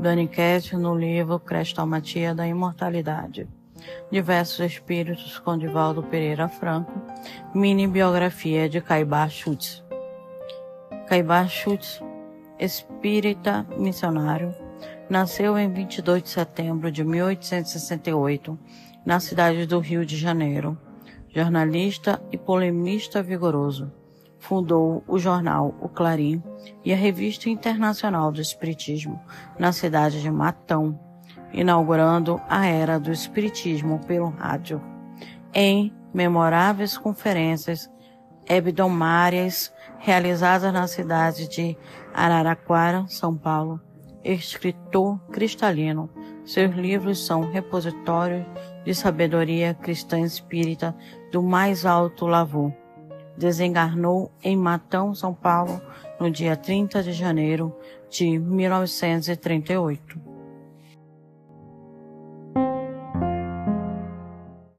Daniquete no livro Crestomatia da Imortalidade. Diversos Espíritos com Divaldo Pereira Franco. Mini biografia de Caibá Schutz. Caibá Schutz, espírita missionário, nasceu em 22 de setembro de 1868 na cidade do Rio de Janeiro. Jornalista e polemista vigoroso fundou o jornal O Clarim e a Revista Internacional do Espiritismo na cidade de Matão, inaugurando a era do Espiritismo pelo rádio. Em memoráveis conferências hebdomárias realizadas na cidade de Araraquara, São Paulo, escritor cristalino, seus livros são repositórios de sabedoria cristã espírita do mais alto lavor desencarnou em Matão, São Paulo, no dia 30 de janeiro de 1938.